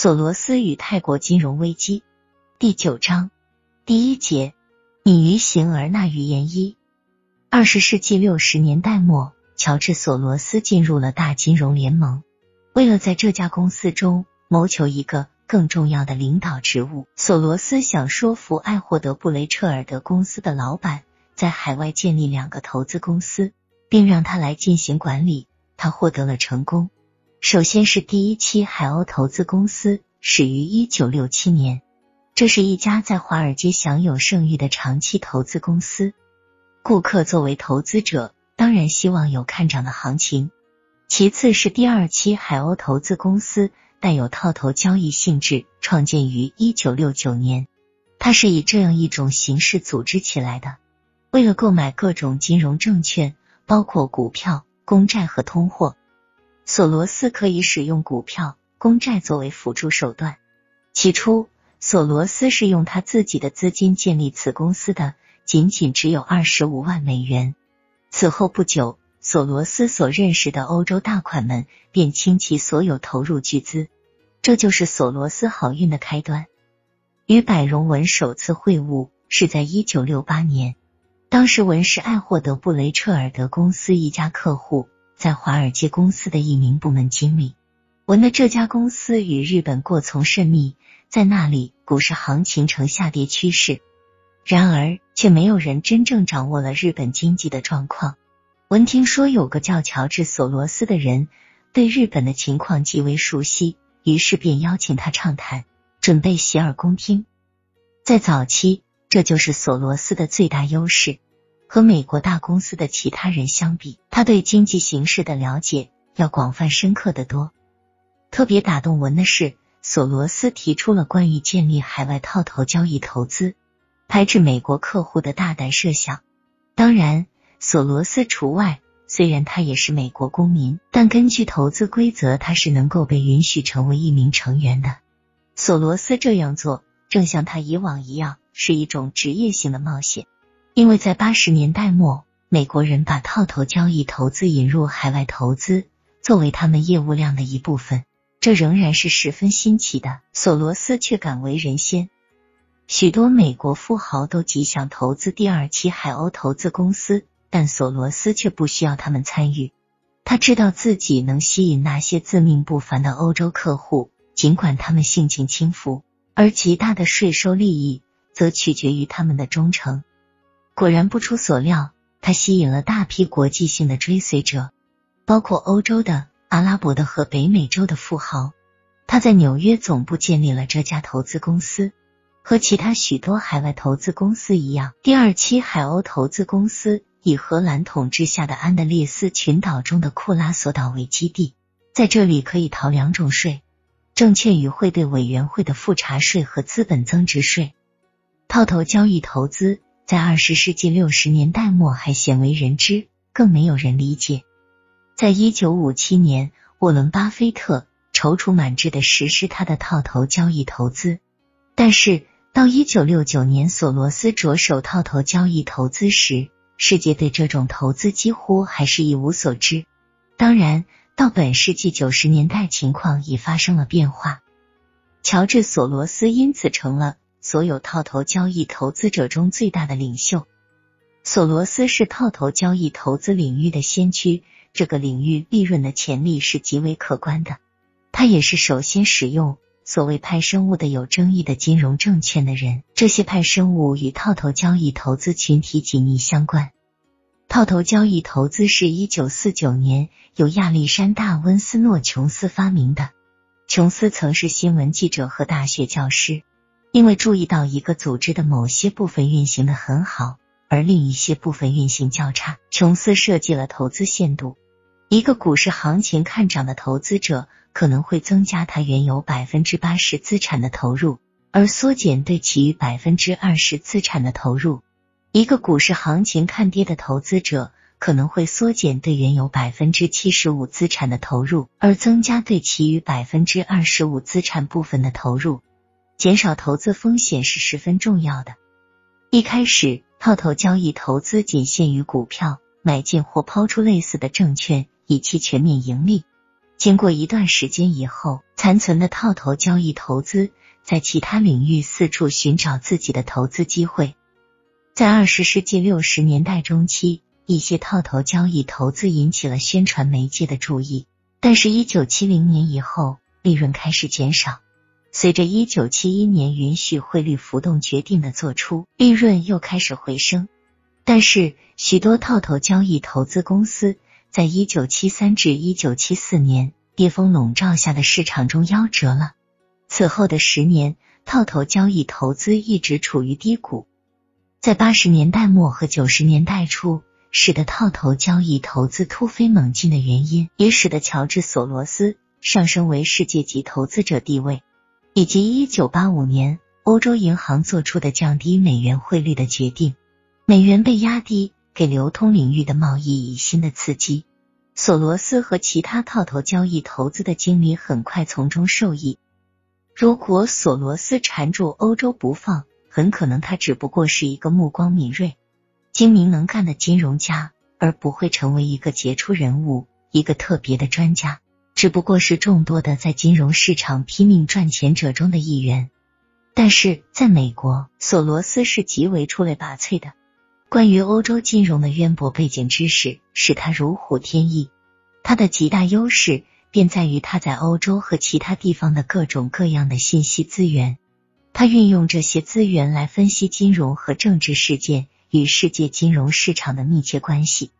索罗斯与泰国金融危机第九章第一节：隐于形而纳于言一。二十世纪六十年代末，乔治·索罗斯进入了大金融联盟。为了在这家公司中谋求一个更重要的领导职务，索罗斯想说服爱霍德·布雷彻尔德公司的老板在海外建立两个投资公司，并让他来进行管理。他获得了成功。首先是第一期海鸥投资公司，始于一九六七年。这是一家在华尔街享有盛誉的长期投资公司。顾客作为投资者，当然希望有看涨的行情。其次是第二期海鸥投资公司，带有套头交易性质，创建于一九六九年。它是以这样一种形式组织起来的：为了购买各种金融证券，包括股票、公债和通货。索罗斯可以使用股票、公债作为辅助手段。起初，索罗斯是用他自己的资金建立此公司的，仅仅只有二十五万美元。此后不久，索罗斯所认识的欧洲大款们便倾其所有投入巨资，这就是索罗斯好运的开端。与百荣文首次会晤是在一九六八年，当时文是爱霍德布雷彻尔德公司一家客户。在华尔街公司的一名部门经理，文的这家公司与日本过从甚密，在那里股市行情呈下跌趋势。然而，却没有人真正掌握了日本经济的状况。闻听说有个叫乔治·索罗斯的人对日本的情况极为熟悉，于是便邀请他畅谈，准备洗耳恭听。在早期，这就是索罗斯的最大优势。和美国大公司的其他人相比，他对经济形势的了解要广泛深刻的多。特别打动文的是，索罗斯提出了关于建立海外套头交易投资、排斥美国客户的大胆设想。当然，索罗斯除外。虽然他也是美国公民，但根据投资规则，他是能够被允许成为一名成员的。索罗斯这样做，正像他以往一样，是一种职业性的冒险。因为在八十年代末，美国人把套头交易投资引入海外投资，作为他们业务量的一部分，这仍然是十分新奇的。索罗斯却敢为人先，许多美国富豪都极想投资第二期海鸥投资公司，但索罗斯却不需要他们参与。他知道自己能吸引那些自命不凡的欧洲客户，尽管他们性情轻浮，而极大的税收利益则取决于他们的忠诚。果然不出所料，他吸引了大批国际性的追随者，包括欧洲的、阿拉伯的和北美洲的富豪。他在纽约总部建立了这家投资公司，和其他许多海外投资公司一样，第二期海鸥投资公司以荷兰统治下的安德烈斯群岛中的库拉索岛为基地，在这里可以逃两种税：证券与汇兑委员会的复查税和资本增值税。套头交易投资。在二十世纪六十年代末还鲜为人知，更没有人理解。在一九五七年，沃伦·巴菲特踌躇满志的实施他的套头交易投资，但是到一九六九年，索罗斯着手套头交易投资时，世界对这种投资几乎还是一无所知。当然，到本世纪九十年代，情况已发生了变化。乔治·索罗斯因此成了。所有套头交易投资者中最大的领袖，索罗斯是套头交易投资领域的先驱。这个领域利润的潜力是极为可观的。他也是首先使用所谓派生物的有争议的金融证券的人。这些派生物与套头交易投资群体紧密相关。套头交易投资是一九四九年由亚历山大·温斯诺·琼斯发明的。琼斯曾是新闻记者和大学教师。因为注意到一个组织的某些部分运行的很好，而另一些部分运行较差，琼斯设计了投资限度。一个股市行情看涨的投资者可能会增加他原有百分之八十资产的投入，而缩减对其余百分之二十资产的投入。一个股市行情看跌的投资者可能会缩减对原有百分之七十五资产的投入，而增加对其余百分之二十五资产部分的投入。减少投资风险是十分重要的。一开始，套头交易投资仅限于股票买进或抛出类似的证券，以期全面盈利。经过一段时间以后，残存的套头交易投资在其他领域四处寻找自己的投资机会。在二十世纪六十年代中期，一些套头交易投资引起了宣传媒介的注意，但是，一九七零年以后，利润开始减少。随着一九七一年允许汇率浮动决定的做出，利润又开始回升。但是，许多套头交易投资公司在一九七三至一九七四年跌峰笼罩下的市场中夭折了。此后的十年，套头交易投资一直处于低谷。在八十年代末和九十年代初，使得套头交易投资突飞猛进的原因，也使得乔治·索罗斯上升为世界级投资者地位。以及一九八五年欧洲银行做出的降低美元汇率的决定，美元被压低，给流通领域的贸易以新的刺激。索罗斯和其他套头交易投资的经理很快从中受益。如果索罗斯缠住欧洲不放，很可能他只不过是一个目光敏锐、精明能干的金融家，而不会成为一个杰出人物，一个特别的专家。只不过是众多的在金融市场拼命赚钱者中的一员，但是在美国，索罗斯是极为出类拔萃的。关于欧洲金融的渊博背景知识使他如虎添翼。他的极大优势便在于他在欧洲和其他地方的各种各样的信息资源。他运用这些资源来分析金融和政治事件与世界金融市场的密切关系。